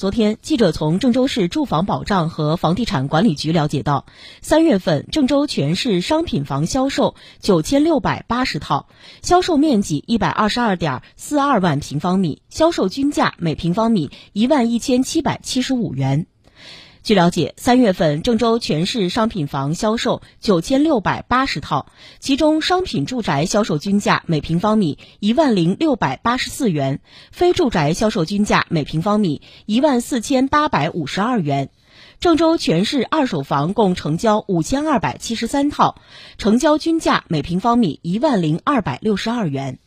昨天，记者从郑州市住房保障和房地产管理局了解到，三月份郑州全市商品房销售九千六百八十套，销售面积一百二十二点四二万平方米，销售均价每平方米一万一千七百七十五元。据了解，三月份郑州全市商品房销售九千六百八十套，其中商品住宅销售均价每平方米一万零六百八十四元，非住宅销售均价每平方米一万四千八百五十二元。郑州全市二手房共成交五千二百七十三套，成交均价每平方米一万零二百六十二元。